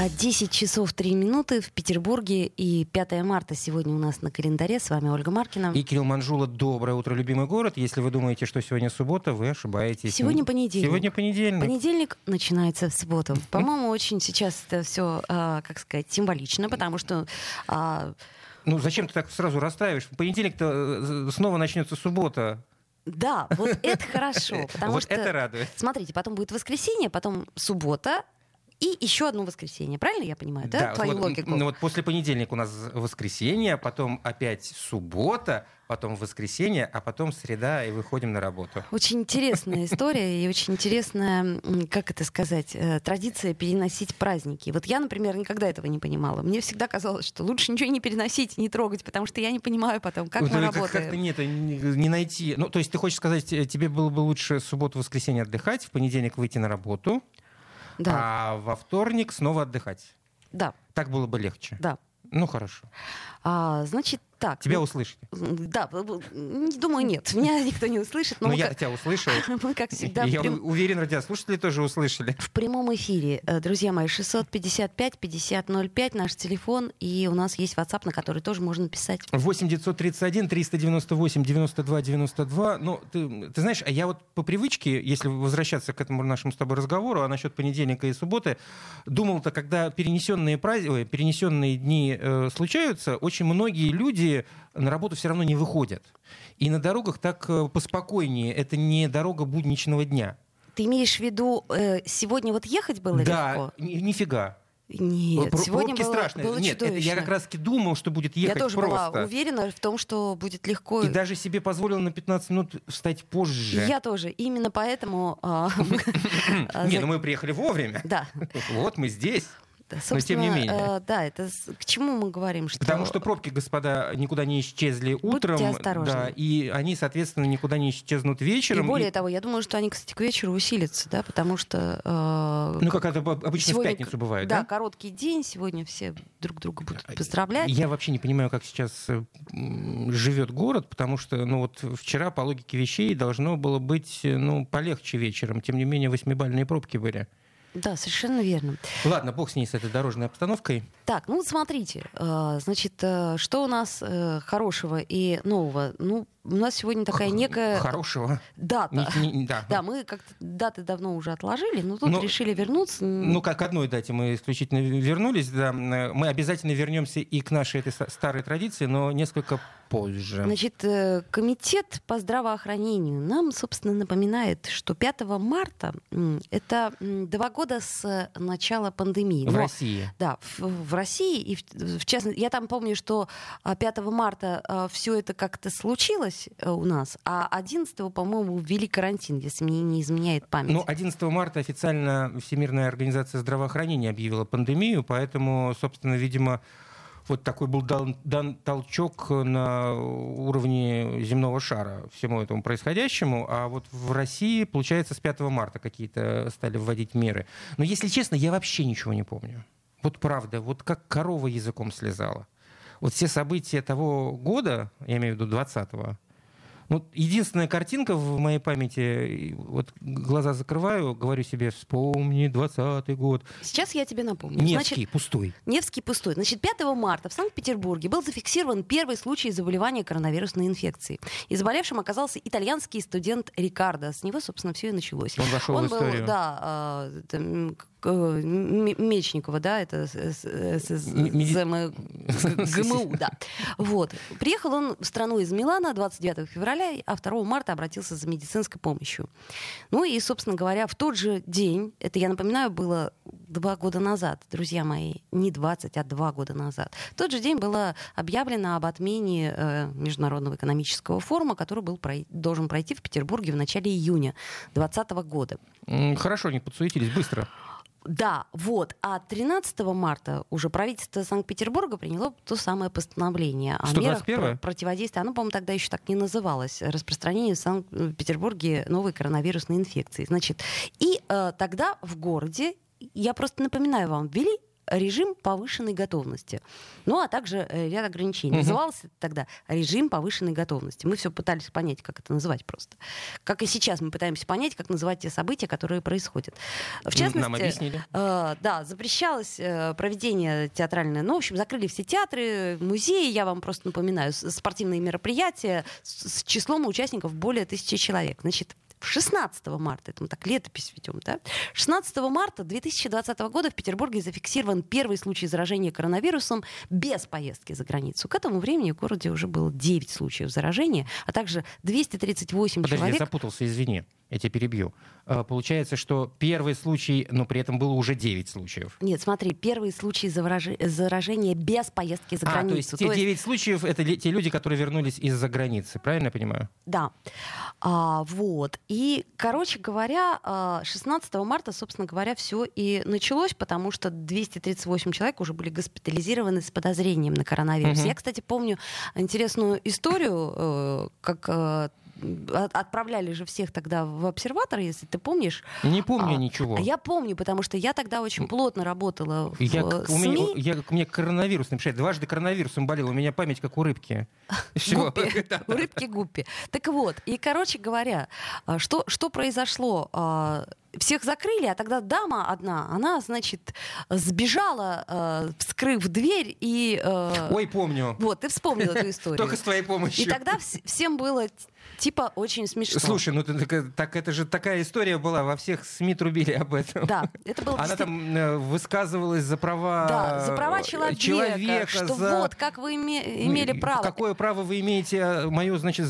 А 10 часов 3 минуты в Петербурге и 5 марта сегодня у нас на календаре. С вами Ольга Маркина. И Кирилл Манжула. Доброе утро, любимый город. Если вы думаете, что сегодня суббота, вы ошибаетесь. Сегодня понедельник. Сегодня понедельник. Понедельник начинается в субботу. По-моему, очень сейчас это все, а, как сказать, символично, потому что... А, ну, зачем ты так сразу расстраиваешь? Понедельник-то э, снова начнется суббота. Да, вот это хорошо. Потому вот что, это радует. Смотрите, потом будет воскресенье, потом суббота, и еще одно воскресенье. Правильно я понимаю, да, Да, твою вот, логику? ну вот после понедельника у нас воскресенье, потом опять суббота, потом воскресенье, а потом среда, и выходим на работу. Очень интересная история и очень интересная, как это сказать, э, традиция переносить праздники. Вот я, например, никогда этого не понимала. Мне всегда казалось, что лучше ничего не переносить, не трогать, потому что я не понимаю потом, как Вот мы это работаем. Как-то нет, не, не найти. Ну, то есть ты хочешь сказать, э, тебе было бы лучше субботу-воскресенье отдыхать, в понедельник выйти на работу, Да, а во вторник снова отдыхать. да, Так было бы легче. да. Ну, хорошо. А, значит, так. Тебя ну, услышали. Да, думаю, нет. Меня никто не услышит. Но Но мы, я как, тебя услышал. мы, как всегда, я прям- уверен, радиослушатели тоже услышали. В прямом эфире, э, друзья мои, 655-5005, наш телефон, и у нас есть WhatsApp, на который тоже можно писать. 8 931 398 92 92. Ну, ты, ты знаешь, а я вот по привычке, если возвращаться к этому нашему с тобой разговору, а насчет понедельника и субботы, думал-то, когда перенесенные, праздники, перенесенные дни э, случаются, очень многие люди на работу все равно не выходят. И на дорогах так э, поспокойнее. Это не дорога будничного дня. Ты имеешь в виду, э, сегодня вот ехать было да, легко? ни- нифига. Нет, Про- сегодня было, страшные. было Нет, это я как раз таки думал, что будет Я ехать тоже просто. была уверена в том, что будет легко. И даже себе позволил на 15 минут встать позже. Я тоже. Именно поэтому... а, а, Не, ну мы приехали вовремя. Да. Вот мы здесь. Но тем не менее. э, Да, это к чему мы говорим? Что... Потому что пробки, господа, никуда не исчезли утром. осторожны. Да, и они, соответственно, никуда не исчезнут И вечером. более И- того, я думаю, что они, кстати, к вечеру усилятся, да, потому что... э, Ну, как это обычно сегодня в пятницу бывает, да? да? короткий день, сегодня все друг друга будут поздравлять. Я вообще не понимаю, как сейчас э, живет город, потому что, ну вот вчера по логике вещей должно было быть, э, ну, полегче вечером. Тем не менее, восьмибальные пробки были. Да, совершенно верно. Ладно, бог с ней, с этой дорожной обстановкой. Так, ну вот смотрите, э, значит, э, что у нас э, хорошего и нового? Ну, у нас сегодня такая некая Хорошего. дата. Не- не- да. Да, мы как-то даты давно уже отложили, но тут Ну, решили вернуться. Ну, как к одной дате мы исключительно вернулись, да. Э, Мы обязательно вернемся и к нашей этой ста- старой традиции, но несколько позже. Значит, э, комитет по здравоохранению нам, собственно, напоминает, что 5 марта это два года с э, начала пандемии. в Но- России. Да, в, в России, и в, в частности, я там помню, что а, 5 марта все это как-то случилось э, у нас, а 11, по-моему, ввели карантин, если мне не изменяет память. Ну, 11 марта официально Всемирная организация здравоохранения объявила пандемию, поэтому, собственно, видимо, вот такой был дан, дан толчок на уровне земного шара всему этому происходящему. А вот в России, получается, с 5 марта какие-то стали вводить меры. Но, если честно, я вообще ничего не помню. Вот правда, вот как корова языком слезала. Вот все события того года, я имею в виду 20-го, ну, единственная картинка в моей памяти, вот глаза закрываю, говорю себе, вспомни 20-й год. Сейчас я тебе напомню. Невский, Значит, пустой. Невский пустой. Значит, 5 марта в Санкт-Петербурге был зафиксирован первый случай заболевания коронавирусной инфекцией. И заболевшим оказался итальянский студент Рикардо. С него, собственно, все и началось. Он вошел в был, историю. да, а, Мечникова, да, это ГМУ, да. Вот. Приехал он в страну из Милана 29 февраля, а 2 марта обратился за медицинской помощью. Ну и, собственно говоря, в тот же день, это, я напоминаю, было два года назад, друзья мои, не 20, а два года назад. В тот же день было объявлено об отмене э, Международного экономического форума, который был прой- должен пройти в Петербурге в начале июня 2020 года. Хорошо, они подсуетились быстро. Да, вот. А 13 марта уже правительство Санкт-Петербурга приняло то самое постановление о мерах 121-е? про- противодействия. Оно, по-моему, тогда еще так не называлось. Распространение в Санкт-Петербурге новой коронавирусной инфекции. Значит, и э, тогда в городе, я просто напоминаю вам, ввели режим повышенной готовности. Ну, а также э, ряд ограничений. Угу. Назывался тогда режим повышенной готовности. Мы все пытались понять, как это называть просто. Как и сейчас мы пытаемся понять, как называть те события, которые происходят. В частности, Нам объяснили. Э, да, запрещалось э, проведение театральное. Ну, в общем, закрыли все театры, музеи, я вам просто напоминаю, спортивные мероприятия с, с числом участников более тысячи человек. Значит, 16 марта, это мы так летопись ведем, да? 16 марта 2020 года в Петербурге зафиксирован первый случай заражения коронавирусом без поездки за границу. К этому времени в городе уже было 9 случаев заражения, а также 238 Подожди, человек... я запутался, извини я тебя перебью. А, получается, что первый случай, но при этом было уже 9 случаев. Нет, смотри, первый случай заражения без поездки за границу. А, то есть те 9 есть... случаев — это те люди, которые вернулись из-за границы, правильно я понимаю? Да. А, вот. И, короче говоря, 16 а, марта, собственно говоря, все и началось, потому что 238 человек уже были госпитализированы с подозрением на коронавирус. Угу. Я, кстати, помню интересную историю, э, как э, отправляли же всех тогда в обсерватор, если ты помнишь. Не помню а, ничего. Я помню, потому что я тогда очень плотно работала в я, СМИ. У меня, я, у меня коронавирус, например, дважды коронавирусом болел, у меня память как у рыбки. У рыбки гуппи. Так вот, и, короче говоря, а, что, что произошло? А, всех закрыли, а тогда дама одна, она, значит, сбежала, э, вскрыв дверь и... Э, Ой, помню. Вот, ты вспомнил эту историю. Только с твоей помощью. И тогда вс- всем было типа очень смешно. Слушай, ну так, так это же такая история была, во всех СМИ трубили об этом. Да, это было Она там э, высказывалась за права Да, за права человека, человека что за... вот, как вы име... имели право. Какое право вы имеете э, мою, значит,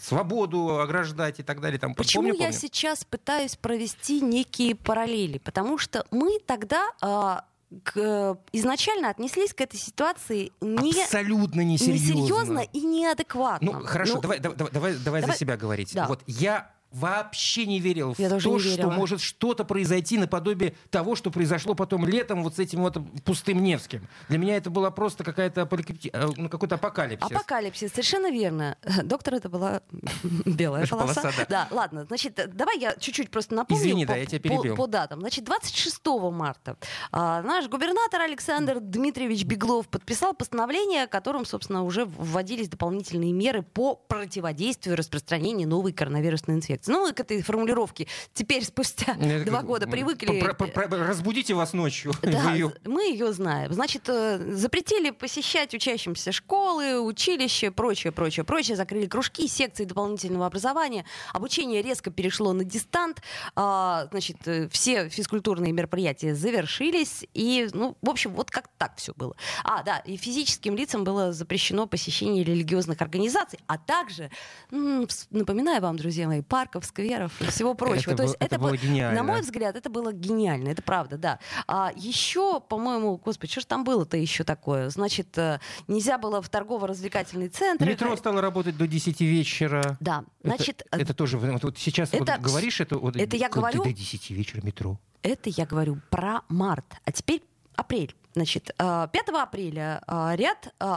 свободу ограждать и так далее. Там, Почему помню, я помню? сейчас пытаюсь провести некие параллели? Потому что мы тогда а, к, изначально отнеслись к этой ситуации не, абсолютно несерьезно. несерьезно и неадекватно. Ну хорошо, ну, давай, давай, давай, давай, давай за себя говорить. Да. Вот я вообще не верил Я в то, что может что-то произойти наподобие того, что произошло потом летом вот с этим вот пустым Невским. Для меня это была просто какая-то э, ну, какой-то апокалипсис. Апокалипсис, совершенно верно. Доктор, это была белая полоса. полоса да. да, ладно. Значит, давай я чуть-чуть просто напомню Извини, по, да, я тебя перебил. По, по датам. Значит, 26 марта а, наш губернатор Александр Дмитриевич Беглов подписал постановление, которым, собственно, уже вводились дополнительные меры по противодействию распространению новой коронавирусной инфекции инфекции. Ну, к этой формулировке теперь спустя два года привыкли. Разбудите вас ночью. Да, мы ее знаем. Значит, э, запретили посещать учащимся школы, училища, прочее, прочее, прочее. Закрыли кружки, секции дополнительного образования. Обучение резко перешло на дистант. А, значит, э, все физкультурные мероприятия завершились. И, ну, в общем, вот как так все было. А, да, и физическим лицам было запрещено посещение религиозных организаций, а также, напоминаю вам, друзья мои, парк парков, скверов и всего прочего. Это, То есть это, это было гениально. На мой взгляд, это было гениально, это правда, да. А еще, по-моему, господи, что же там было-то еще такое? Значит, э, нельзя было в торгово-развлекательный центр. Метро стало работать до 10 вечера. Да, значит... Это, это тоже, вот, вот сейчас это, вот говоришь, это, вот, это я говорю... До 10 вечера метро. Это я говорю про март. А теперь апрель. Значит, 5 э, апреля э, ряд э,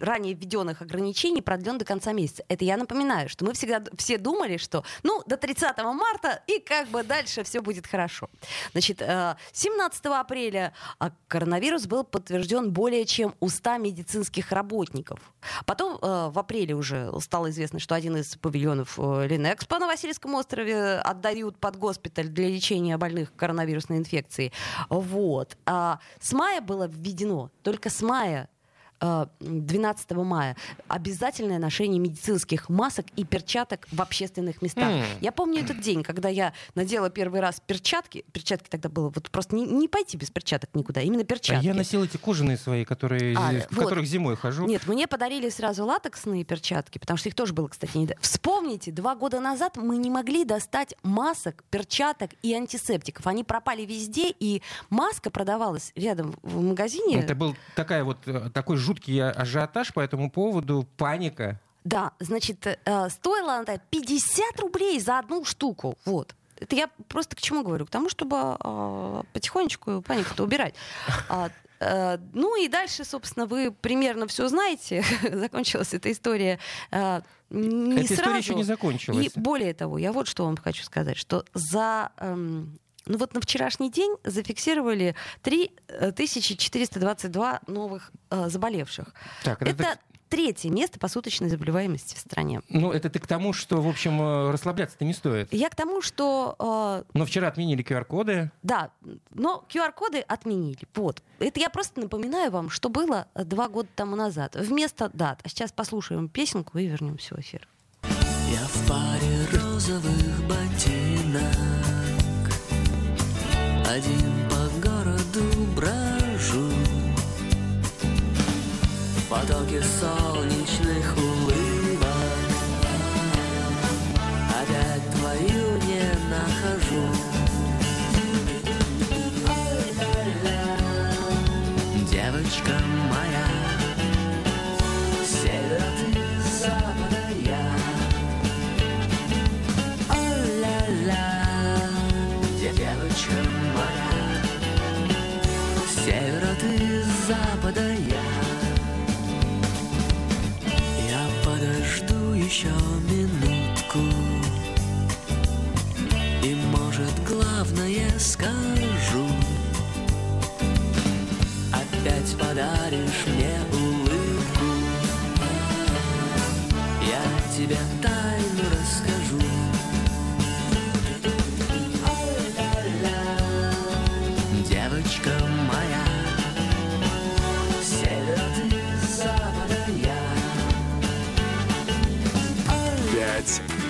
ранее введенных ограничений продлен до конца месяца. Это я напоминаю, что мы всегда все думали, что ну до 30 марта и как бы дальше все будет хорошо. Значит, 17 апреля коронавирус был подтвержден более чем у 100 медицинских работников. Потом в апреле уже стало известно, что один из павильонов Ленэкспо на Васильевском острове отдают под госпиталь для лечения больных коронавирусной инфекцией. Вот. А с мая было введено. Только с мая 12 э, мая обязательное ношение медицинских масок и перчаток в общественных местах. Mm. Я помню этот день, когда я надела первый раз перчатки. Перчатки тогда было вот просто не, не пойти без перчаток никуда, именно перчатки. А я носил эти кожаные свои, которые, а, в вот. которых зимой хожу. Нет, мне подарили сразу латексные перчатки, потому что их тоже было, кстати, не... Вспомните, два года назад мы не могли достать масок, перчаток и антисептиков. Они пропали везде, и маска продавалась рядом в магазине. Это был такая вот, э, такой жуткий ажиотаж по этому поводу, паника. Да, значит, э, стоила она 50 рублей за одну штуку. Вот. Это я просто к чему говорю? К тому, чтобы э, потихонечку панику-то убирать. А, э, ну и дальше, собственно, вы примерно все знаете. Закончилась эта история э, не эта сразу. история еще не закончилась. И более того, я вот что вам хочу сказать, что за... Эм, Ну вот на вчерашний день зафиксировали 3422 новых э, заболевших. Так, это, Это третье место по суточной заболеваемости в стране. ну, это ты к тому, что, в общем, э, расслабляться-то не стоит. Я к тому, что э, Но вчера отменили QR-коды. Да, но QR-коды отменили. Вот. Это я просто напоминаю вам, что было э, два года тому назад. Вместо дат. А сейчас послушаем песенку и вернемся в эфир. Я в паре розовых ботинок Один по городу брожу. В потоке солнечных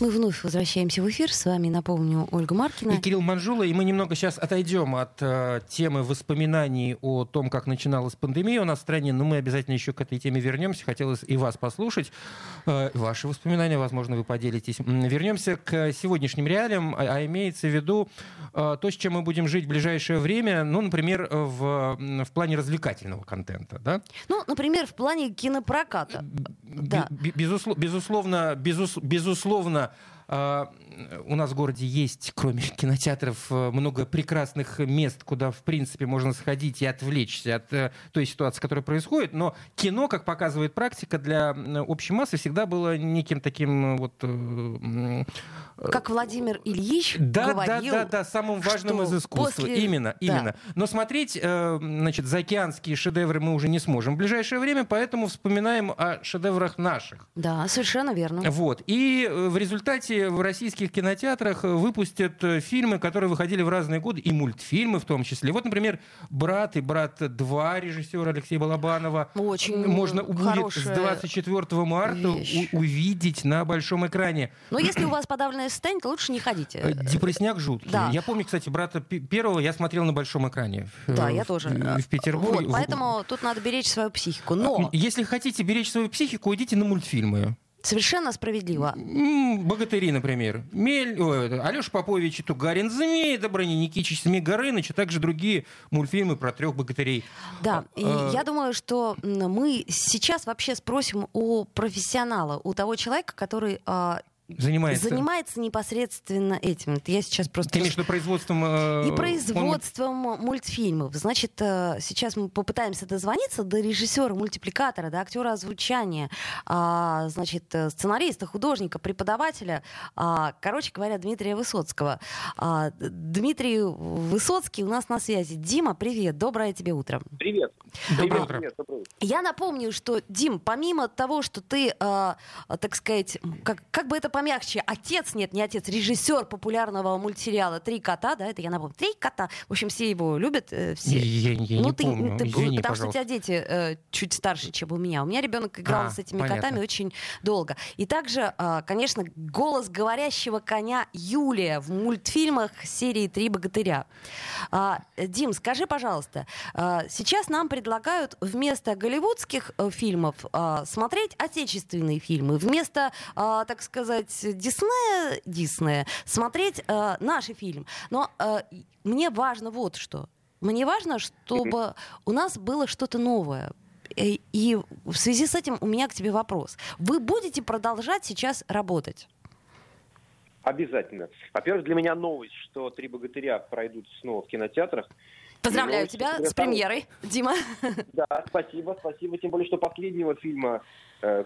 Мы вновь возвращаемся в эфир. С вами, напомню, Ольга Маркина. И Кирилл Манжула, и мы немного сейчас отойдем от э, темы воспоминаний о том, как начиналась пандемия у нас в стране, но мы обязательно еще к этой теме вернемся. Хотелось и вас послушать, э, ваши воспоминания, возможно, вы поделитесь. Вернемся к сегодняшним реалиям, а, а имеется в виду э, то, с чем мы будем жить в ближайшее время, ну, например, в, в плане развлекательного контента, да? Ну, например, в плане кинопроката. Да. Бе- безусло- безусловно, безус- безусловно, у нас в городе есть, кроме кинотеатров, э, много прекрасных мест, куда, в принципе, можно сходить и отвлечься от э, той ситуации, которая происходит. Но кино, как показывает практика, для общей массы всегда было неким таким э, вот... Как Владимир Ильич да, говорил... да, да, да, самым важным из искусства. после- Именно, Да. именно. Но смотреть, значит, заокеанские шедевры мы уже не сможем в ближайшее время, поэтому вспоминаем о шедеврах наших. Да, совершенно верно. Вот. И в результате в российских кинотеатрах э, выпустят э, фильмы, которые выходили в разные годы, и мультфильмы в том числе. Вот, например, «Брат» и «Брат 2» режиссера Алексея Балабанова. Очень Можно будет с хорошая 24 марта вещь. увидеть на большом экране. Но если у вас подавленное состояние, то лучше не ходите. Э, Депресняк жуткий. Да. Я помню, кстати, брата первого я смотрел на большом экране. Да, в- я тоже. В Петербурге. Вот, поэтому тут надо беречь свою психику. Но Если хотите беречь свою психику, идите на мультфильмы. Совершенно справедливо. Богатыри, например. Мель, ой, Алеша Попович и Тугарин Змей, Доброни Никитич, Семи Горыныч, а также другие мультфильмы про трех богатырей. Да, и А, я думаю, что мы сейчас вообще спросим у профессионала, у того человека, который а, Занимается. занимается непосредственно этим. Я сейчас просто... Ты имеешь в виду производством... э, И он- производством мультфильмов. Значит, э, сейчас мы попытаемся дозвониться до режиссера, мультипликатора, до актера озвучания, а, значит, э, сценариста, художника, преподавателя, а, короче говоря, Дмитрия Высоцкого. А, Дмитрий Высоцкий у нас на связи. Дима, привет, доброе тебе утро. Привет. Доброе Привет, утро. привет, доброе утро. Я напомню, что, Дим, помимо того, что ты, э, так сказать, как, как бы это помягче, отец, нет, не отец, режиссер популярного мультсериала «Три кота», да, это я напомню, «Три кота», в общем, все его любят, э, все. Я, я ну, не ты, помню, ты- извини, потому что у пожалуйста. тебя дети э, чуть старше, чем у меня. У меня ребенок играл А, с этими понятно. котами очень долго. И также, э, конечно, голос говорящего коня Юлия в мультфильмах серии «Три богатыря». Э, Дим, скажи, пожалуйста, а, сейчас нам предлагают вместо голливудских э, фильмов а, смотреть отечественные фильмы, вместо, а, так сказать, Диснея, Диснея смотреть а, наши фильмы. Но и- мне важно вот что. Мне важно, чтобы у нас было что-то новое. Э, И в связи с этим у меня к тебе вопрос. Вы будете продолжать сейчас работать? Обязательно. Во-первых, для меня новость, что «Три богатыря» пройдут снова в кинотеатрах. Поздравляю тебя с премьерой, Дима. Да, спасибо, спасибо. Тем более, что последнего фильма э,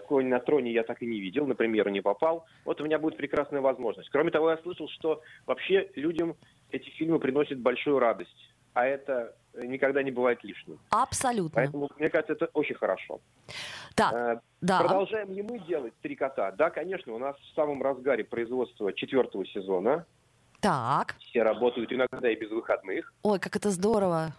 «Конь на троне» я так и не видел, на премьеру не попал. Вот у меня будет прекрасная возможность. Кроме того, я слышал, что вообще людям эти фильмы приносят большую радость. А это никогда не бывает лишним. Абсолютно. Поэтому, мне кажется, это очень хорошо. Так, э, да. Продолжаем ли мы делать «Три кота»? Да, конечно, у нас в самом разгаре производства четвертого сезона. Так. Все работают иногда и без выходных. Ой, как это здорово.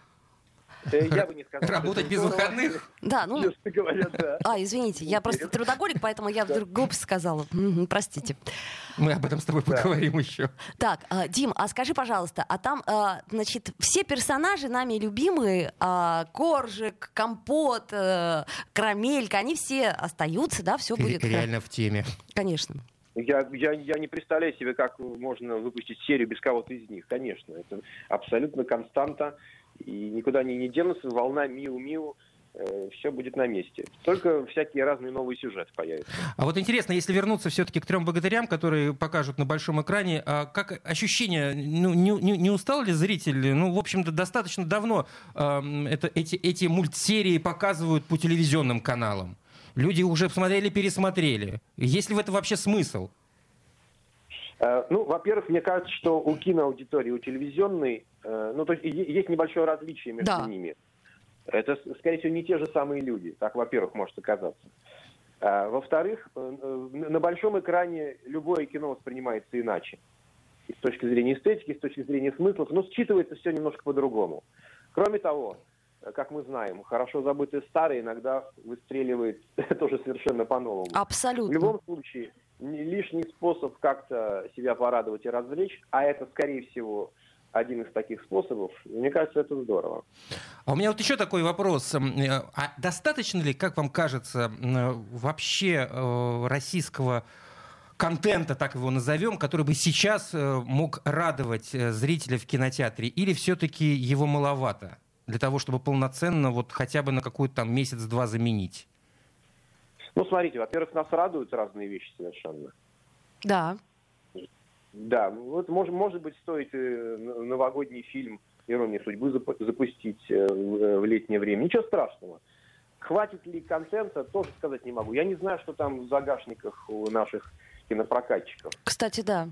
Я бы не сказал. Работать без выходных? Да, ну... Говоря, да. А, извините, я просто трудоголик, поэтому я вдруг глупость сказала. Простите. Мы об этом с тобой поговорим еще. Так, а, Дим, а скажи, пожалуйста, а там, а, значит, все персонажи нами любимые, а, Коржик, Компот, э, Карамелька, они все остаются, да, все будет... реально в теме. Конечно. Я, я, я не представляю себе, как можно выпустить серию без кого-то из них. Конечно, это абсолютно константа. И никуда они не денутся. Волна Миу-Миу э, все будет на месте. Только всякие разные новые сюжеты появятся. А вот интересно, если вернуться все-таки к трем богатырям, которые покажут на большом экране, а как ощущение, ну, не, не, не устал ли зритель? Ну, в общем-то, достаточно давно э, это, эти, эти мультсерии показывают по телевизионным каналам. Люди уже посмотрели, пересмотрели. Есть ли в этом вообще смысл? Э, ну, во-первых, мне кажется, что у киноаудитории, у телевизионной, э, ну, то есть есть небольшое различие между да. ними. Это, скорее всего, не те же самые люди. Так, во-первых, может оказаться. Э, во-вторых, на большом экране любое кино воспринимается иначе. И с точки зрения эстетики, с точки зрения смыслов, но считывается все немножко по-другому. Кроме того, как мы знаем, хорошо забытый старый иногда выстреливает тоже совершенно по-новому. Абсолютно. В любом случае, лишний способ как-то себя порадовать и развлечь, а это, скорее всего, один из таких способов, мне кажется, это здорово. А у меня вот еще такой вопрос. Э, а достаточно ли, как вам кажется, вообще э, российского контента, так его назовем, который бы сейчас э, мог радовать зрителя в кинотеатре? Или все-таки его маловато? для того, чтобы полноценно вот хотя бы на какой-то там месяц-два заменить? Ну, смотрите, во-первых, нас радуют разные вещи совершенно. Да. Да, вот может, может быть, стоит э, новогодний фильм «Ирония судьбы» запустить э, э, в летнее время. Ничего страшного. Хватит ли контента, тоже сказать не могу. Я не знаю, что там в загашниках у наших кинопрокатчиков. Кстати, да.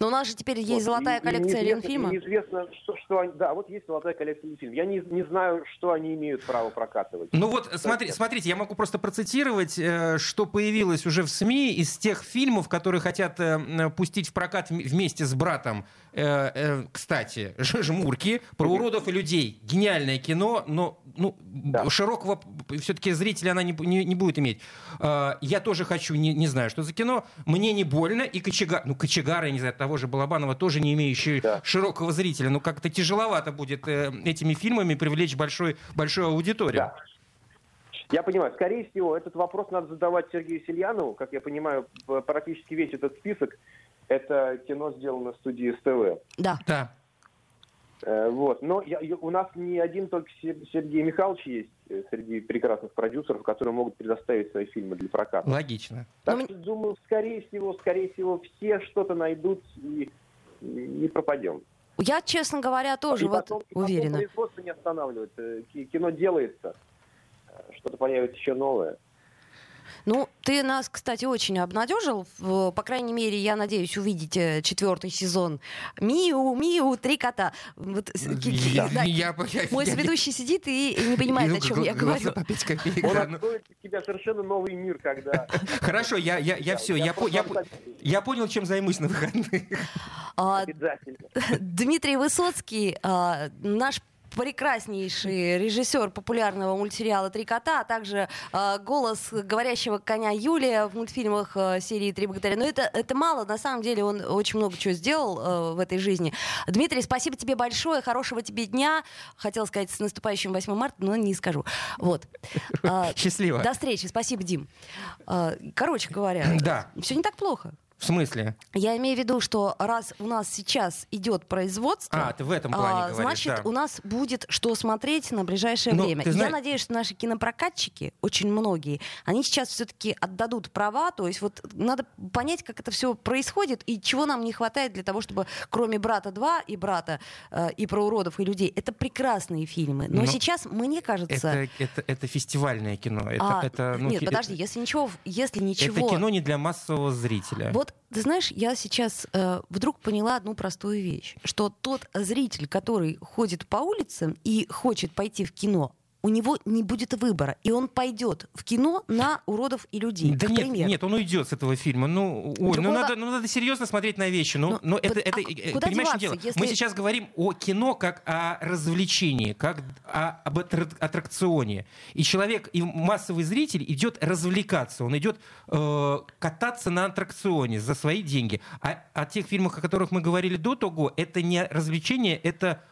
Но у нас же теперь есть вот, золотая коллекция Ленфильма. Неизвестно, что, что они... Да, вот есть золотая коллекция Ленфильма. Я не, не знаю, что они имеют право прокатывать. Ну вот, смотри, смотрите, я могу просто процитировать, э, что появилось уже в СМИ из тех фильмов, которые хотят э, пустить в прокат вместе с братом. Э, кстати, «Жмурки», про уродов и людей. Гениальное кино, но ну, да. широкого все-таки зрителя она не, не, не будет иметь. Я тоже хочу, не, не знаю, что за кино. Мне не больно, и кочегар... Ну, кочегары, я не знаю, того же Балабанова, тоже не имеющий да. широкого зрителя. Ну, как-то тяжеловато будет э, этими фильмами привлечь большой, большую аудиторию. Да. Я понимаю. Скорее всего, этот вопрос надо задавать Сергею Сельянову. Как я понимаю, практически весь этот список это кино сделано в студии СТВ. Да. Да. Э, вот. Но я, у нас не один только Сергей Михайлович есть э, среди прекрасных продюсеров, которые могут предоставить свои фильмы для проката. Логично. Так Но... Ну, что, думаю, скорее всего, скорее всего, все что-то найдут и не пропадем. Я, честно говоря, тоже и вот потом, уверена. И потом производство не останавливается. Э, кино делается, что-то появится еще новое. Ну, ты нас, кстати, очень обнадежил. По крайней мере, я надеюсь увидеть э, четвертый сезон. Миу, Миу, три кота. Вот, я, да. я, я, Мой я, сведущий сидит и, не понимает, о чем я говорю. По 5 копеек. Он да, откроет ну. тебя совершенно новый мир, когда... Хорошо, я, я, я все, я, я, я понял, чем займусь на выходных. А, Дмитрий Высоцкий, а, наш прекраснейший режиссер популярного мультсериала «Три кота», а также э, голос говорящего коня Юлия в мультфильмах э, серии «Три богатыря». Но это, это мало, на самом деле он очень много чего сделал э, в этой жизни. Дмитрий, спасибо тебе большое, хорошего тебе дня. Хотела сказать с наступающим 8 марта, но не скажу. Вот. Счастливо. До встречи, спасибо, Дим. Короче говоря, да. все не так плохо. В смысле? Я имею в виду, что раз у нас сейчас идет производство, а, ты в этом плане а, говоришь, значит, да. у нас будет что смотреть на ближайшее Ну, время. Я надеюсь, что наши кинопрокатчики, очень многие, они сейчас все-таки отдадут права, то есть вот надо понять, как это все происходит и чего нам не хватает для того, чтобы кроме «Брата 2» и «Брата» э, и про уродов и людей, это прекрасные фильмы. Но Но сейчас, мне кажется... Это, это, это фестивальное кино. Это, а, это, ну, нет, подожди, это- если ничего, если ничего... Это кино не для массового зрителя. Вот, ты знаешь, я сейчас э, вдруг поняла одну простую вещь, что тот зритель, который ходит по улицам и хочет пойти в кино, у него не будет выбора, и он пойдет в кино на уродов и людей. Да нет, примеру. нет, он уйдет с этого фильма. Ну, ой, ну, надо, ну надо серьезно смотреть на вещи. Ну, Ну, но это, вот, это, а э, куда понимаешь, что дело? деваться, Мы если- сейчас говорим о кино как о развлечении, как о- об аттрак- аттракционе. И человек, и массовый зритель идет развлекаться, он идет э, кататься на аттракционе за свои деньги. А о тех фильмах, о которых мы говорили до того, это не развлечение, это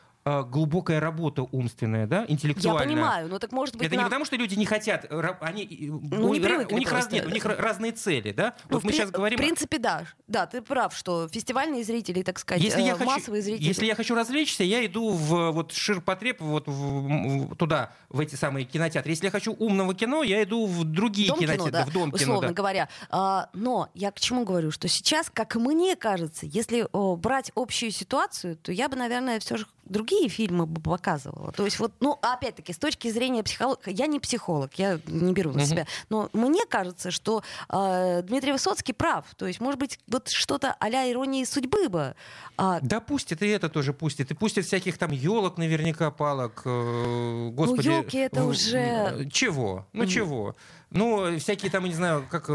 глубокая работа умственная, да, Я интеллектуальная. понимаю, но так может быть Это не нам- потому, что люди не хотят, они, Ну, у, не ра- у них, раз- нет, у них ра- разные цели, да? Ну, вот в мы при- сейчас говорим. В принципе, да. Да, ты прав, что фестивальные зрители, так сказать, если я, э, хочу, массовые зрители... если я хочу развлечься, я иду в вот ширпотреб, вот в- в- туда, в эти самые кинотеатры. Если я хочу умного кино, я иду в другие Дом кино, кинотеатры, да, в дом кино. условно да. говоря. А, но я к чему говорю, что сейчас, как мне кажется, если о, брать общую ситуацию, то я бы, наверное, все же другие фильмы бы показывала. То есть вот, ну, опять-таки, с точки зрения психологии, я не психолог, я не беру на себя, но мне кажется, что э, Дмитрий Высоцкий прав. То есть, может быть, вот что-то а-ля иронии судьбы бы. А, Да пустит, и это тоже пустит. И пустит всяких там елок наверняка, палок. э, Господи. ёлки это в- уже- э, Чего? Ну Мгм. чего? Ну, всякие там, не знаю, как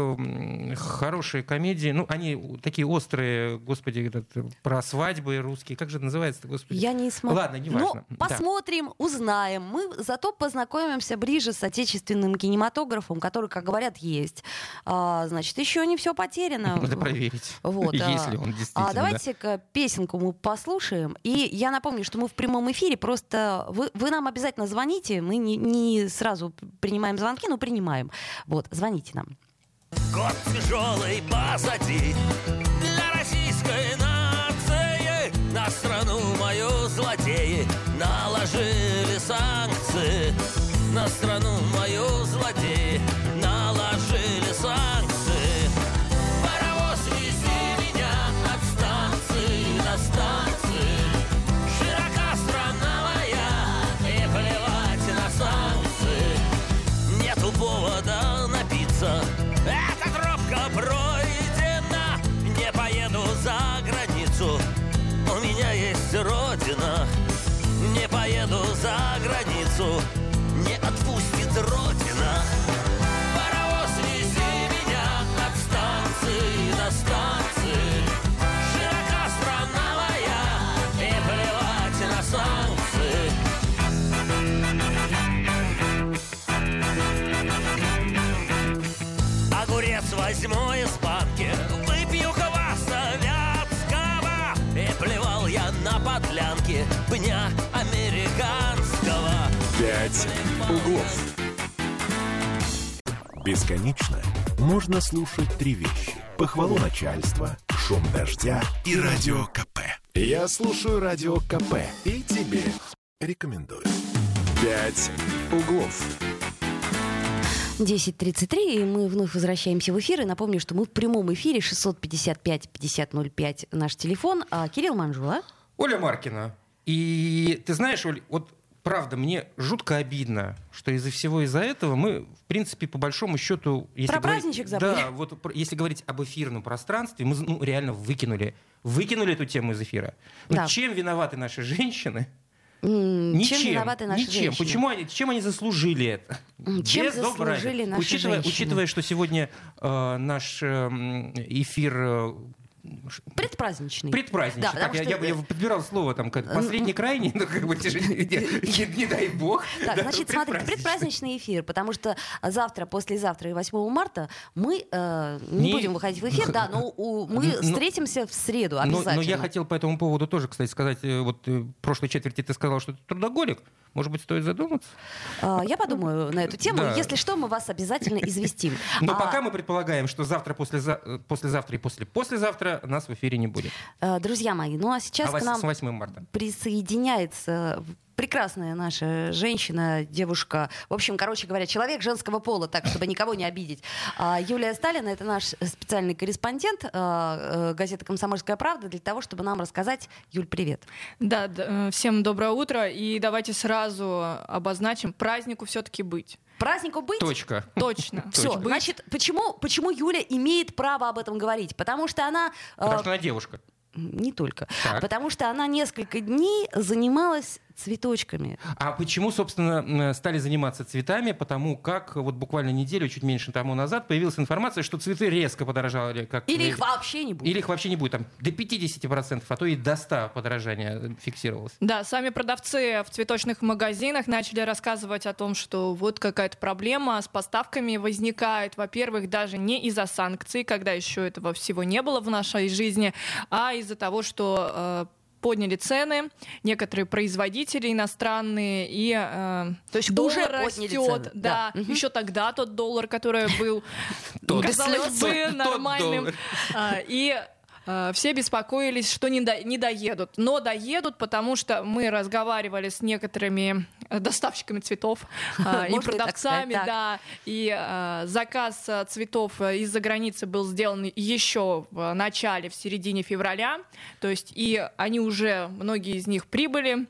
хорошие комедии. Ну, они такие острые, господи, этот, про свадьбы русские. Как же это называется господи? я не смотрю. Ладно, неважно. Ну, Да. посмотрим, узнаем. Мы зато познакомимся ближе с отечественным кинематографом, который, как говорят, есть. А, значит, еще не все потеряно. Надо проверить, Вот, а. если он действительно. А давайте-ка песенку мы послушаем. И я напомню, что мы в прямом эфире. Просто вы, вы нам обязательно звоните. Мы не, не сразу принимаем звонки, но принимаем. Вот, звоните нам. Год тяжелый позади Для российской нации На страну мою злодеи Наложили санкции На страну подлянки Пня американского «Пять углов». Бесконечно можно слушать три вещи. Похвалу начальства, шум дождя и радио КП. Я слушаю радио КП и тебе рекомендую. «Пять углов». 10.33, и мы вновь возвращаемся в эфир. И напомню, что мы в прямом эфире 655-5005 наш телефон. А Кирилл Манжула. Оля Маркина. И ты знаешь, Оль, вот правда, мне жутко обидно, что из-за всего из-за этого мы, в принципе, по большому счету... Если Про говорить- праздничек забыли. Да, вот если говорить об эфирном пространстве, мы ну, реально выкинули, выкинули эту тему из эфира. Но Да. чем виноваты наши женщины? М, Ничем. Чем виноваты наши Ничем. женщины? Почему они, чем они заслужили это? Чем Без заслужили наши учитывая, женщины? учитывая, что сегодня э, наш э, м, эфир э, Предпраздничный. Предпраздничный. Да, Так, я, что- я, бы- я подбирал слово там как последний крайний, ну как бы не, не дай бог. Так, Да, значит, смотрите, предпраздничный. эфир, потому что завтра, послезавтра и 8 марта мы э, не, Не- будем выходить в эфир, да, но у- мы Но- встретимся в среду Но, обязательно. но я хотел по этому поводу тоже, кстати, сказать, э, вот э, в прошлой четверти ты сказал, что ты трудоголик. Может быть, стоит задуматься? А, я подумаю на эту тему. Да. Если что, мы вас обязательно известим. Но а... пока мы предполагаем, что завтра, послеза... послезавтра и после послезавтра нас в эфире не будет. А, друзья мои, ну а сейчас а к нам 8 марта. присоединяется прекрасная наша женщина, девушка, в общем, короче говоря, человек женского пола, так, чтобы никого не обидеть. А, Юлия Сталина — это наш специальный корреспондент а, э, газеты «Комсомольская правда» для того, чтобы нам рассказать. Юль, привет. Да, да, всем доброе утро. И давайте сразу обозначим, празднику все-таки быть. Празднику быть? Точка. Точно. Все, значит, почему, почему Юля имеет право об этом говорить? Потому что она... Потому э, что она девушка. Не только. Так. Потому что она несколько дней занималась цветочками. А почему, собственно, стали заниматься цветами? Потому как вот буквально неделю, чуть меньше тому назад, появилась информация, что цветы резко подорожали. Как Или их вообще не будет. Или их вообще не будет. Там до 50%, а то и до 100% подорожания фиксировалось. Да, сами продавцы в цветочных магазинах начали рассказывать о том, что вот какая-то проблема с поставками возникает. Во-первых, даже не из-за санкций, когда еще этого всего не было в нашей жизни, а из-за того, что э, подняли цены, некоторые производители иностранные, и э, то есть доллар уже растет. Да, да. Угу. еще тогда тот доллар, который был, казалось бы, нормальным. А, и все беспокоились, что не, до, не доедут. Но доедут, потому что мы разговаривали с некоторыми э, доставщиками цветов э, и продавцами, да, и заказ цветов из-за границы был сделан еще в начале, в середине февраля, то есть и они уже, многие из них прибыли,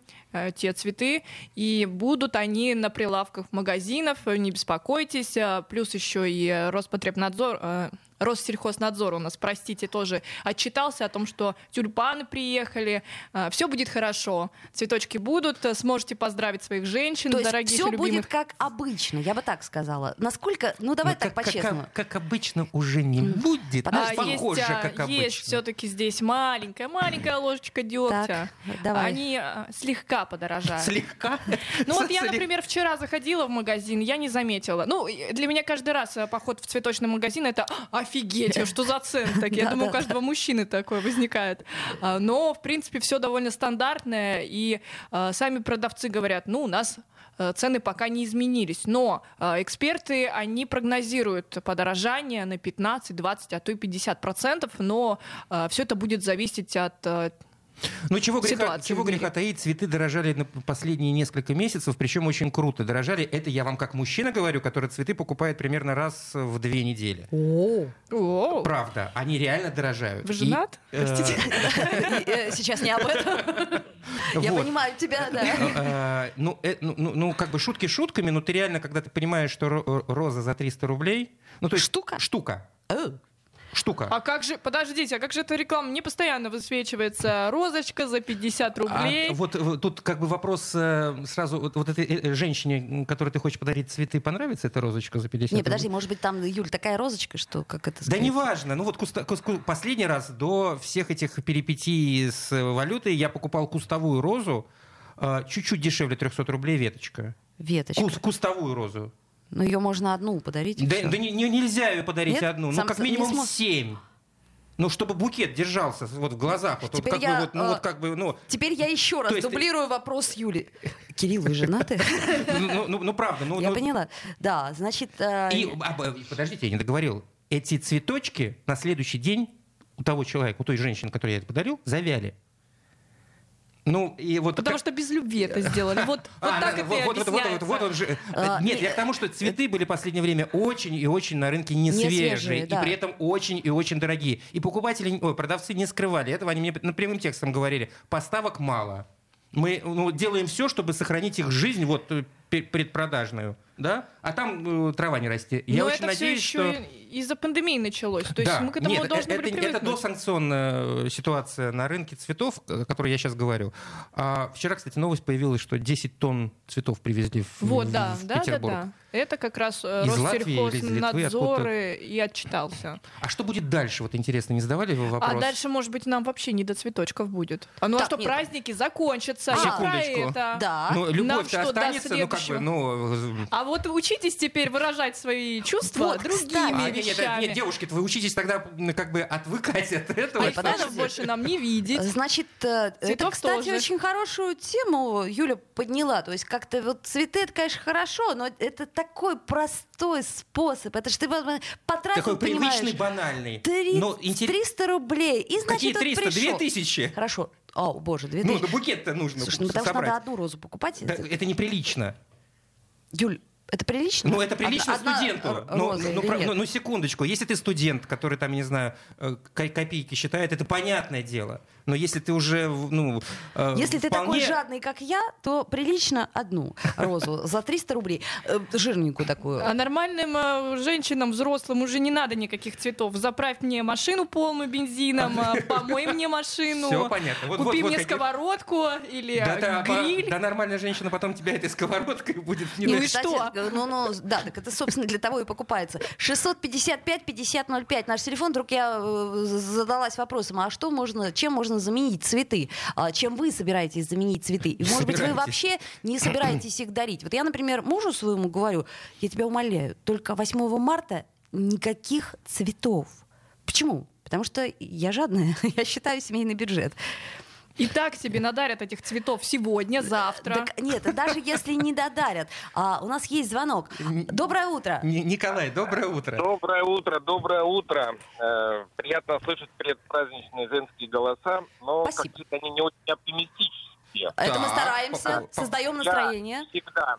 те цветы, и будут они на прилавках магазинов, не беспокойтесь, плюс еще и Роспотребнадзор, Россельхознадзор у нас, простите, тоже отчитался о том, что тюльпаны приехали, а, все будет хорошо, цветочки будут, сможете поздравить своих женщин, То дорогих есть все любимых. будет как обычно, я бы так сказала. Насколько, ну давай Но ну, так как, по-честному. Как, как обычно уже не будет, а, похоже, есть, как обычно. Есть все-таки здесь маленькая, маленькая ложечка дегтя. Так, давай. Они а, слегка подорожают. Слегка? Ну вот я, например, вчера заходила в магазин, я не заметила. Ну, для меня каждый раз э, поход в цветочный магазин это офигеть, что за цены такие. Я думаю, у каждого мужчины такое возникает. А, но, в принципе, все довольно стандартное, и а, сами продавцы говорят, ну, у нас а, цены пока не изменились. Но эксперты, они прогнозируют подорожание на 15, 20, а то и 50 процентов, но все это будет зависеть от ну, чего греха, чего греха таить, цветы дорожали на последние несколько месяцев, причем очень круто дорожали. Это я вам как мужчина говорю, который цветы покупает примерно раз в две недели. О. Правда, они реально дорожают. Вы женат? И, э, Простите. Э, сейчас не об этом. Я понимаю тебя, да. Э, ну, ну, ну, ну, как бы шутки шутками, но ты реально, когда ты понимаешь, что роза за 300 рублей... Ну, то есть штука? Штука штука. А как же, подождите, а как же эта реклама не постоянно высвечивается? Розочка за 50 рублей. А, вот, вот тут как бы вопрос э, сразу, вот, вот этой э, женщине, которой ты хочешь подарить цветы, понравится эта розочка за 50 Не, подожди, может быть там, Юль, такая розочка, что как это сказать? Да неважно, ну вот куста, кус, последний раз до всех этих перипетий с валютой я покупал кустовую розу, э, чуть-чуть дешевле 300 рублей веточка. Веточка. Кус, кустовую розу. Ну, ее можно одну подарить. Да, да не, не, нельзя ее подарить Нет? одну. Ну, Сам как минимум семь. Ну, чтобы букет держался вот в глазах. Вот, теперь вот, как я, бы, вот, ну, вот, как бы, ну... Теперь я еще раз есть... дублирую вопрос Юли. Кирилл, вы женаты? Ну, ну, ну, ну, правда. Ну, я ну... поняла. Да, значит... Э... И, а, подождите, я не договорил. Эти цветочки на следующий день у того человека, у той женщины, которой я это подарил, завяли. Ну, и вот Потому как... что без любви это сделали. Вот, а, вот так вот, это вот, вот, вот, вот он же... А, Нет, я к тому, что цветы были в последнее время очень и очень на рынке не, не свежие, свежие да. и при этом очень и очень дорогие. И покупатели, ой, продавцы не скрывали этого, они мне прямым текстом говорили, поставок мало. Мы ну, делаем все, чтобы сохранить их жизнь вот э, предпродажную, да, а там э, трава не расти. Я Но очень это надеюсь, все еще что из-за пандемии началось. То есть да. мы к этому Нет, должны это, были это досанкционная ситуация на рынке цветов, о которой я сейчас говорю. А вчера, кстати, новость появилась, что 10 тонн цветов привезли в, вот, в, да, в да, Петербург. Да, да, Это как раз э, Россельхознадзоры и отчитался. А что будет дальше? Вот интересно, не задавали вы вопрос? А дальше, может быть, нам вообще не до цветочков будет. А ну а что, нет. праздники закончатся. А, секундочку. Это. Да. Ну, любовь-то останется, ну как бы, ну... А вот учитесь теперь выражать свои чувства вот, другими а, Нет, нет, девушки, вы учитесь тогда как бы отвыкать от этого. А подожди. больше нам не видеть. Значит, э, это, кстати, тоже. очень хорошую тему Юля подняла. То есть как-то вот цветы, это, конечно, хорошо, но это такой простой способ. Это же ты потратил, Такой привычный, банальный. 300, но интерес... 300 рублей. И, значит, Какие 300? 2000? Хорошо. О, боже, 2000. Ну, букет-то нужно Слушай, ну потому собрать. что надо одну розу покупать. Да, это неприлично. Юль, это прилично? Ну, это прилично Одна студенту. Ну, ну, ну, ну, секундочку. Если ты студент, который там, не знаю, э, копейки считает, это понятное дело. Но если ты уже, ну, э, Если вполне... ты такой жадный, как я, то прилично одну розу за 300 рублей. Э, жирненькую такую. А нормальным женщинам, взрослым уже не надо никаких цветов. Заправь мне машину полную бензином, помой мне машину. Все понятно. Вот, купи вот, мне вот, сковородку или да, гриль. Да, нормальная женщина потом тебя этой сковородкой будет не Ну и что? Ну, ну, да, так это, собственно, для того и покупается. 655-5005 наш телефон. Вдруг я э, задалась вопросом, а что можно, чем можно заменить цветы? А, чем вы собираетесь заменить цветы? И, может быть, вы вообще не собираетесь их дарить? Вот я, например, мужу своему говорю, я тебя умоляю, только 8 марта никаких цветов. Почему? Потому что я жадная, я считаю семейный бюджет. И так тебе надарят этих цветов сегодня, завтра. Так, нет, даже если не додарят. А, у нас есть звонок. Доброе утро. Николай, доброе утро. Доброе утро, доброе утро. Э, приятно слышать предпраздничные женские голоса, но какие-то они не очень оптимистические. Это так, мы стараемся, пока, создаем настроение. Я всегда,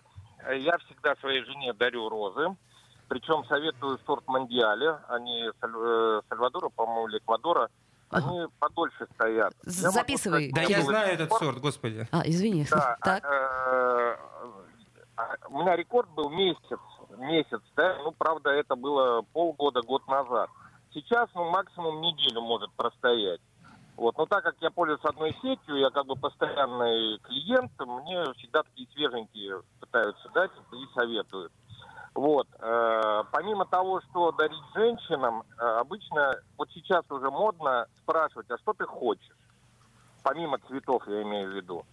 я всегда своей жене дарю розы. Причем советую сорт Мандиале, а не э, Сальвадора, по-моему, или Эквадора. Они подольше стоят. Записывай. да я знаю этот сорт, господи. А, извини. Да, так. Э, у меня рекорд был месяц, месяц, да, ну, правда, это было полгода, год назад. Сейчас, ну, максимум неделю может простоять. Вот. Но так как я пользуюсь одной сетью, я как бы постоянный клиент, мне всегда такие свеженькие пытаются дать и советуют. Вот. Э, помимо того, что дарить женщинам, э, обычно вот сейчас уже модно спрашивать, а что ты хочешь? Помимо цветов, я имею в виду.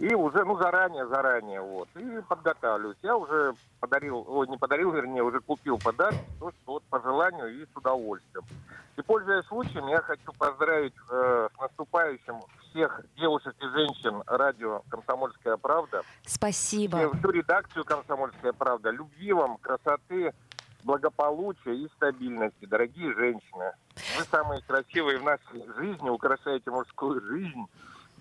И уже, ну, заранее, заранее, вот. И подготавливаюсь. Я уже подарил, ой, не подарил, вернее, уже купил подарок, то, что вот по желанию и с удовольствием. И, пользуясь случаем, я хочу поздравить э, с наступающим всех девушек и женщин радио «Комсомольская правда». Спасибо. Всю редакцию «Комсомольская правда». Любви вам, красоты, благополучия и стабильности, дорогие женщины. Вы самые красивые в нашей жизни, украшаете мужскую жизнь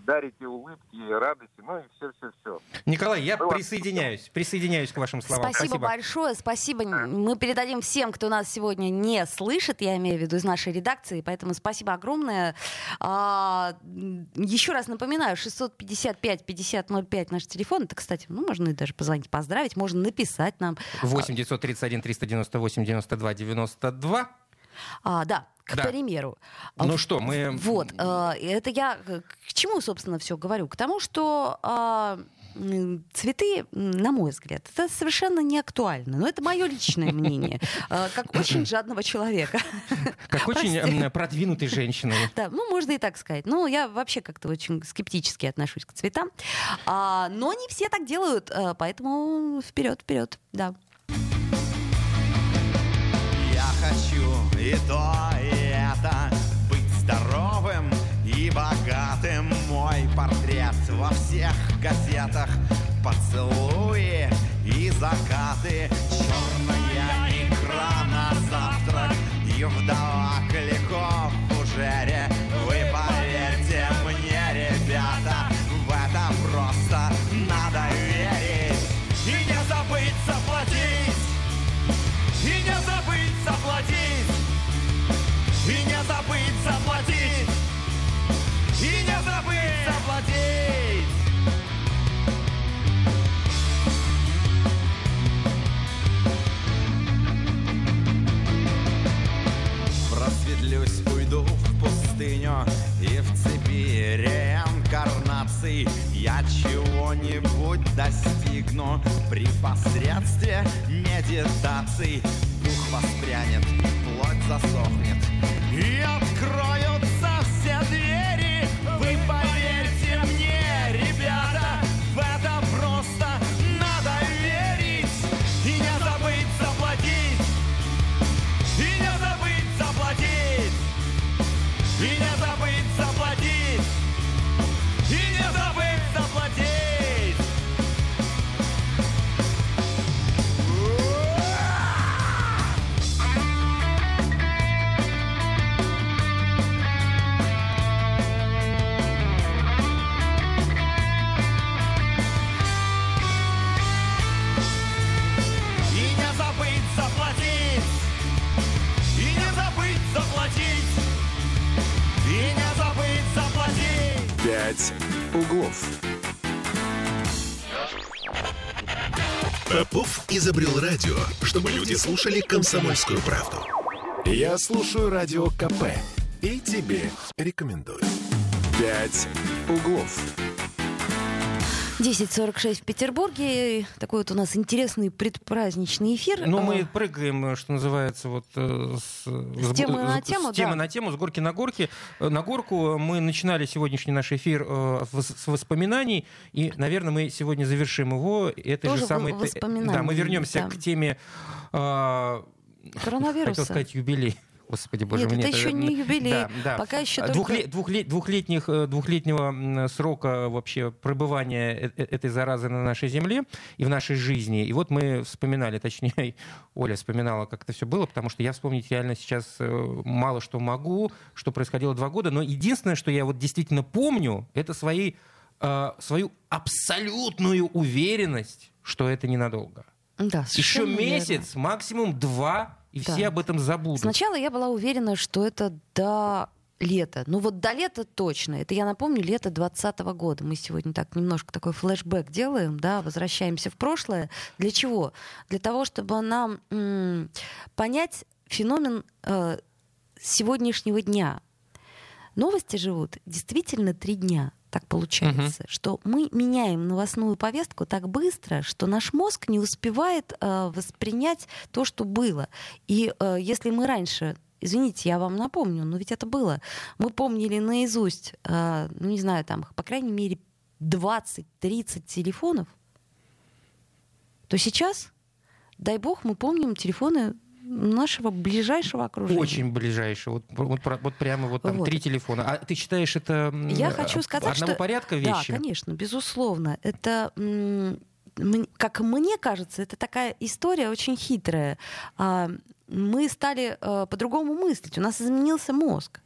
дарите улыбки, радости, ну и все-все-все. Николай, я Было... присоединяюсь, присоединяюсь к вашим словам. Спасибо, спасибо большое, спасибо. Мы передадим всем, кто нас сегодня не слышит, я имею в виду из нашей редакции, поэтому спасибо огромное. А, еще раз напоминаю, 655-5005 наш телефон. Это, кстати, ну, можно и даже позвонить, поздравить, можно написать нам. 8 931 398 92 92. А, да, к да. примеру. Ну что, мы... Вот, э, это я к чему, собственно, все говорю? К тому, что э, цветы, на мой взгляд, это совершенно не актуально. Но это мое личное мнение, э, как очень жадного человека. Как очень продвинутой женщины. Да, ну, можно и так сказать. Ну, я вообще как-то очень скептически отношусь к цветам. А, но не все так делают, э, поэтому вперед, вперед, да. Я хочу и то, и это. Быть здоровым и богатым. Мой портрет во всех газетах. Поцелуи и закаты. Черная икра на завтрак. И вдова Кликов в фужере слушали комсомольскую правду. Я слушаю радио КП и тебе рекомендую. «Пять углов». 10.46 в Петербурге. Такой вот у нас интересный предпраздничный эфир. Ну, мы прыгаем, что называется, вот э, с, С темы на тему, с темы да. на тему, с горки на горки. Э, На горку мы начинали сегодняшний наш эфир э, с воспоминаний, и, наверное, мы сегодня завершим его этой Тоже же самой... Да, мы вернемся да. к теме... э, Коронавируса. Хотел сказать юбилей. Господи, боже Нет, мой. это еще не юбилей. Да, да. Пока еще А, только- двухле- двухле- двухлетних, э, двухлетнего срока вообще пребывания э- э- этой заразы на нашей земле и в нашей жизни. И вот мы вспоминали, точнее, Оля вспоминала, как это все было, потому что я вспомнить реально сейчас мало что могу, что происходило два года. Но единственное, что я вот действительно помню, это свои, э, свою абсолютную уверенность, что это ненадолго. Да, Еще совершенно верно. месяц, максимум два, и Да. все об этом забудут. Сначала я была уверена, что это до лета. Ну вот до лета точно. Это я напомню, лето 2020 года. Мы сегодня так немножко такой флешбэк делаем, да, возвращаемся в прошлое. Для чего? Для того, чтобы нам м, понять феномен э, сегодняшнего дня. Новости живут действительно три дня. Так получается, что мы меняем новостную повестку так быстро, что наш мозг не успевает э, воспринять то, что было. И э, если мы раньше, извините, я вам напомню, но ведь это было, мы помнили наизусть, э, ну не знаю, там, по крайней мере, 20-30 телефонов, то сейчас, дай бог, мы помним телефоны нашего ближайшего окружения. Очень ближайшее. Вот, вот, вот прямо вот там Вот. три телефона. А ты считаешь это Я хочу сказать, одного что... порядка вещи? Да, конечно, безусловно. Это, как мне кажется, это такая история очень хитрая. А, Мы стали э, по-другому мыслить. У нас изменился мозг.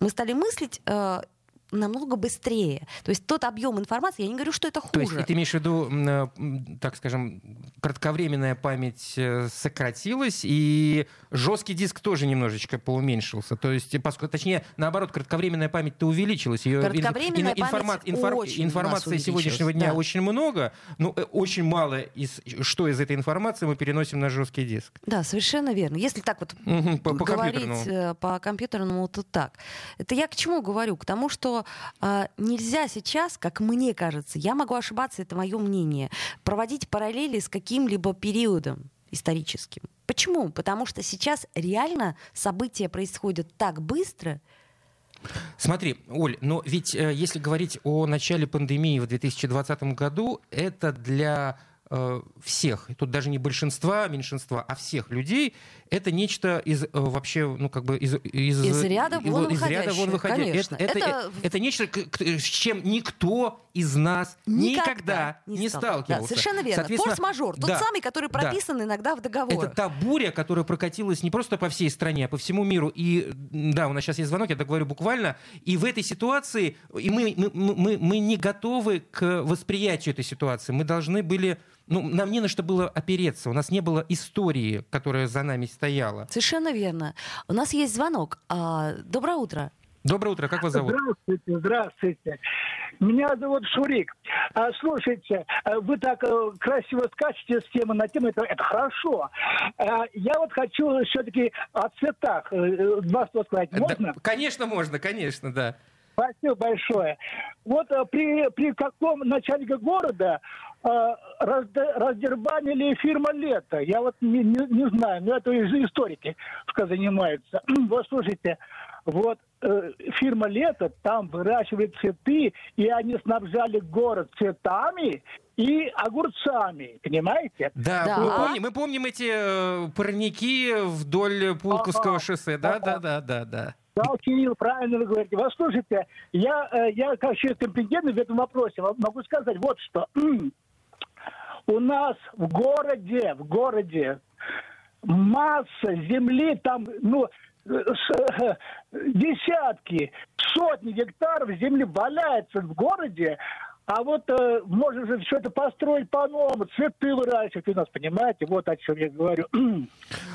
Мы стали мыслить э, намного быстрее. То есть тот объем информации, я не говорю, что это То есть хуже. и ты имеешь в виду, э, так скажем, кратковременная память э, сократилась, и жесткий диск тоже немножечко поуменьшился. То есть, поскольку, точнее, наоборот, кратковременная память-то увеличилась. Ее Кратковременная память очень у нас информации сегодняшнего дня да. очень много, но э, очень мало из что из этой информации мы переносим на жесткий диск. Да, совершенно верно. Если так вот по- по говорить компьютерному. э, по компьютерному, то так. Это я к чему говорю? К тому, что а, нельзя сейчас, как мне кажется, я могу ошибаться, это мое мнение, проводить параллели с каким-либо периодом историческим. Почему? Потому что сейчас реально события происходят так быстро, Смотри, Оль, но ведь э, если говорить о начале пандемии в 2020 году, это для э, всех, тут даже не большинства, меньшинства, а всех людей, это нечто из э, вообще, ну как бы из из, Из ряда вон из ряда вон выходящее, выходя- конечно. Это, это, Это- это нечто, с чем никто из нас никогда, не, стал- сталкивался. Да, совершенно верно. Форс-мажор, тот да, самый, который да. прописан иногда в договорах. Это та буря, которая прокатилась не просто по всей стране, а по всему миру. И да, у нас сейчас есть звонок, я так говорю буквально. И в этой ситуации и мы, мы, мы, мы не готовы к восприятию этой ситуации. Мы должны были... Ну, нам не на что было опереться. У нас не было истории, которая за нами стояла. Совершенно верно. У нас есть звонок. А, доброе утро. Доброе утро, как вас зовут? Здравствуйте, здравствуйте. Меня зовут Шурик. А, слушайте, а, вы так э, красиво скачете с темы на тему, это, это хорошо. А, я вот хочу все-таки о цветах э, э, два слова сказать. Да, Можно? конечно, можно, конечно, да. Спасибо большое. Вот при, при каком начальнике города раздербанили фирма «Лето»? Я вот не, не, не знаю, но это историки занимаются. Вот слушайте, вот э, фирма «Лето» там выращивает цветы, и они снабжали город цветами и огурцами, понимаете? Да, да. Мы, помним, мы помним эти э, парники вдоль Пулковского ага. шоссе, да, ага. да, да, да, да. Да, Кирилл, правильно вы говорите. Вас слушайте, я, э, я как человек компетентный в этом вопросе могу сказать вот что. У нас в городе, в городе масса земли, там, ну, десятки, сотни гектаров земли валяется в городе, а вот э, можно же это построить по-новому, цветы выращивать у нас, понимаете? Вот о чем я говорю.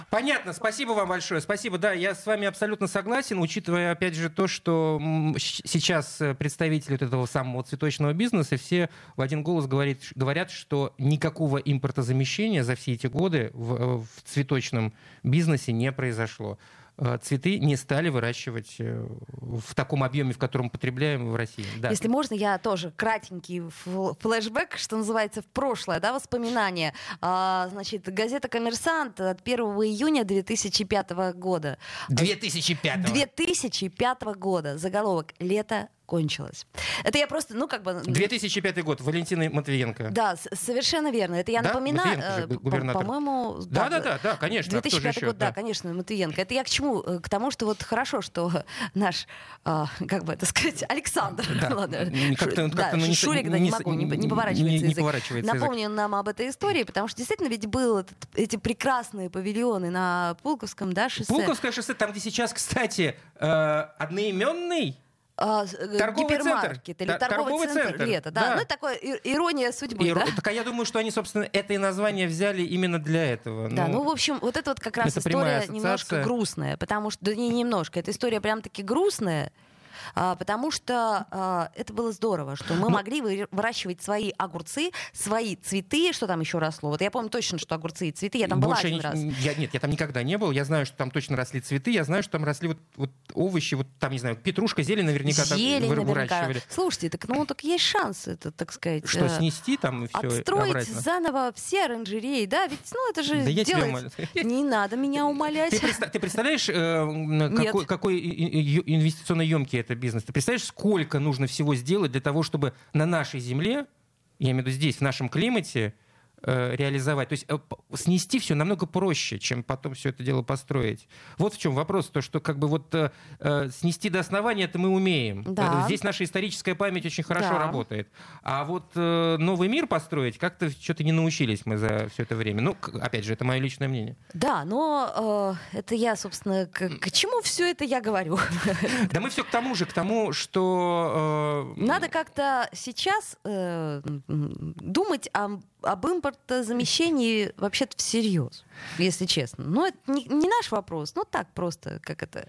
Понятно, спасибо вам большое. Спасибо, да, я с вами абсолютно согласен, учитывая, опять же, то, что сейчас э, представители вот этого самого цветочного бизнеса все в один голос говорит, говорят, что никакого импортозамещения за все эти годы в, э, в цветочном бизнесе не произошло. Э, цветы не стали выращивать э, в таком объеме, в котором потребляем в России. Да. Если можно, я тоже кратенький флешбэк, что называется, в прошлое, да, воспоминания. А, значит, газета «Коммерсант» от 1 июня 2005 года. 2005 2005 года. Заголовок «Лето кончилось. Это я просто, ну, как бы... 2005 год, Валентина Матвиенко. Да, совершенно верно. Это я да? напоминаю, э, по-моему... Да, да, да, да, конечно. 2005 год, да, конечно, Матвиенко. Это я к чему? Э, к тому, что вот хорошо, что наш, а, как бы это сказать, Александр, ладно, Шурик, да, не могу, не поворачивается язык. Напомню нам об этой истории, потому что действительно ведь был эти прекрасные павильоны на Пулковском, да, шоссе. Пулковское шоссе, там, где сейчас, кстати, э, одноименный а, э, торговый гипермаркет центр. или торговый, торговый центр, центр лето. Да. да. Ну, это такое ирония судьбы. Ир... Да? Так а я думаю, что они, собственно, это и название взяли именно для этого. Да, ну, ну в общем, вот это вот как раз история немножко грустная, потому что, да не немножко, эта история прям-таки грустная, а, потому что а, это было здорово, что мы ну, могли выращивать свои огурцы, свои цветы, что там еще росло. Вот я помню точно, что огурцы и цветы, я там была один раз. Я, нет, я там никогда не был, я знаю, что там точно росли цветы, я знаю, что там росли вот, вот овощи, вот там, не знаю, петрушка, зелень наверняка зелень там наверняка. выращивали. Слушайте, так ну так есть шанс это, так сказать. Что, э, снести там все Отстроить заново все оранжереи, да, ведь ну это же да делает... Не надо меня умолять. Ты, ты представляешь, э, какой, какой инвестиционно емкий это бизнес? Ты представляешь, сколько нужно всего сделать для того, чтобы на нашей земле, я имею в виду здесь, в нашем климате, реализовать. То есть э, снести все намного проще, чем потом все это дело построить. Вот в чем вопрос, то что как бы вот э, э снести до основания это мы умеем. Да. Здесь наша историческая память очень хорошо да. работает. А вот э, новый мир построить как-то что-то не научились мы за все это время. Ну, опять же, это мое личное мнение. Да, но э, это я, собственно, к, к чему все это я говорю? Да мы все к тому же, к тому, что... Э... Надо как-то сейчас э, думать о об импортозамещении вообще-то всерьез, если честно. Но это не, не наш вопрос, ну так просто, как это.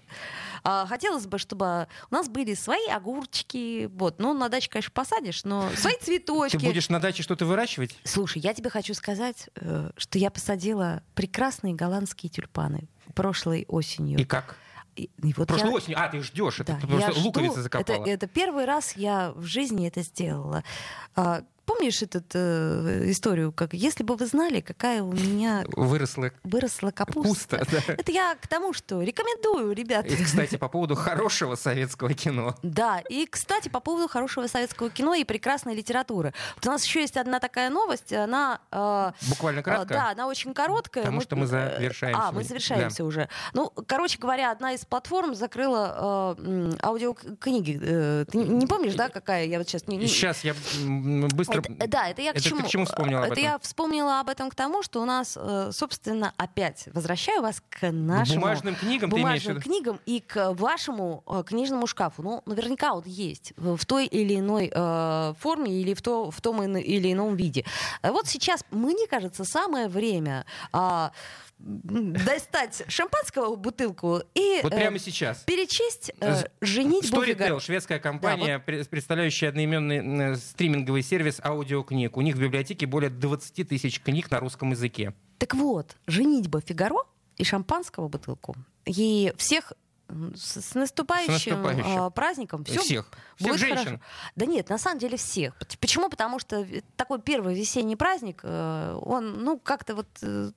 А, хотелось бы, чтобы у нас были свои огурчики, вот. Ну, на даче, конечно, посадишь, но свои цветочки. Ты будешь на даче что-то выращивать? Слушай, я тебе хочу сказать, э, что я посадила прекрасные голландские тюльпаны прошлой осенью. И как? И, и вот Прошлой я... осенью. А, ты ждешь. Да, это просто луковица закопала. Это, это первый раз я в жизни это сделала. А, Помнишь эту э, историю, как если бы вы знали, какая у меня выросла, выросла капуста? капуста да. Это я к тому, что рекомендую, ребята. И, кстати, по поводу хорошего советского кино. Да, и, кстати, по поводу хорошего советского кино и прекрасной литературы. Вот у нас еще есть одна такая новость, она... Э, Буквально краткая? Э, да, она очень короткая. Потому мы, что мы завершаемся. А, мы завершаемся да. уже. Ну, короче говоря, одна из платформ закрыла э, аудиокниги. Э, ты не помнишь, да, какая? Я вот сейчас... Не, не... Сейчас я быстро... Это, да, это я к это чему? Ты к чему вспомнила об это этом? я вспомнила об этом к тому, что у нас, э, собственно, опять возвращаю вас к нашему... Бумажным книгам Бумажным книгам и к вашему э, книжному шкафу. Ну, наверняка вот есть в той или иной э, форме или в, то, в том или ином виде. Вот сейчас, мне кажется, самое время... Э, достать шампанского бутылку и вот прямо э, сейчас перечесть э, женить Storytel, шведская компания, да, вот. представляющая одноименный э, стриминговый сервис аудиокниг. У них в библиотеке более 20 тысяч книг на русском языке. Так вот, женитьба Фигаро и шампанского бутылку. И всех С, с, наступающим, с наступающим. Э, праздником. Все всех. Будет всех женщин. Хорошо. Да нет, на самом деле всех. Почему? Потому что такой первый весенний праздник, э, он, ну, как-то вот э,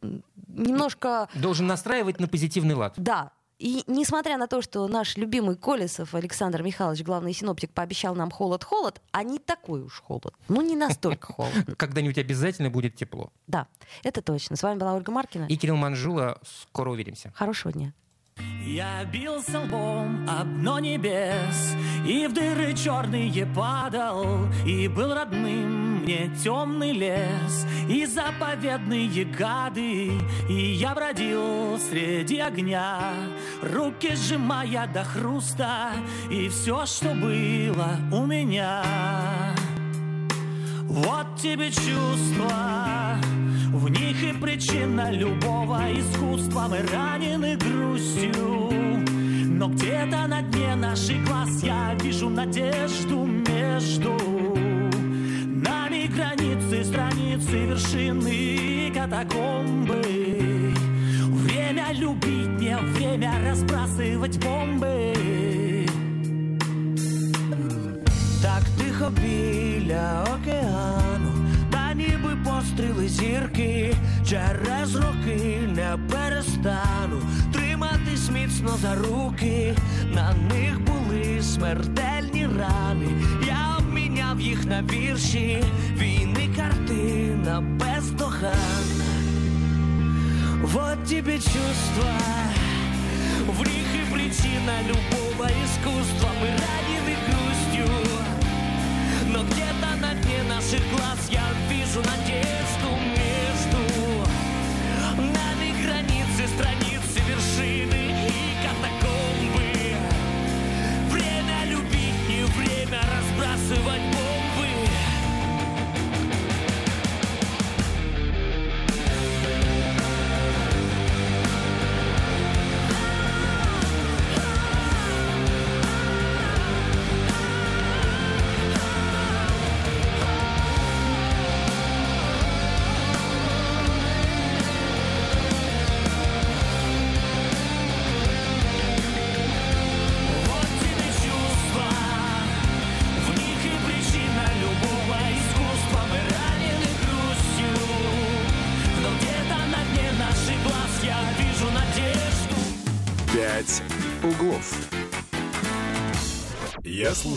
немножко... Должен настраивать на позитивный лад. Да, и несмотря на то, что наш любимый Колесов Александр Михайлович, главный синоптик, пообещал нам холод-холод, а не такой уж холод. Ну, не настолько холодно. Когда-нибудь обязательно будет тепло. Да, это точно. С вами была Ольга Маркина. И Кирилл Манжула. Скоро увидимся. Хорошего дня. Я бился лбом об дно небес И в дыры черные падал И был родным мне темный лес И заповедные гады И я бродил среди огня Руки сжимая до хруста И все, что было у меня Вот тебе чувства. В них и причина любого искусства. Мы ранены грустью. Но где-то на дне наших глаз Я вижу надежду между Нами границы, страницы, вершины катакомбы. Время любить, не время разбрасывать бомбы тихо біля океану та ніби постріли зірки, через роки не перестану триматись міцно за руки, на них були смертельні рани. Я обміняв їх на вірші, війни картина бездоганна. Вот тебе чувства, в них и причина любого искусства. Мы ранены дне наших глаз. Я вижу надежду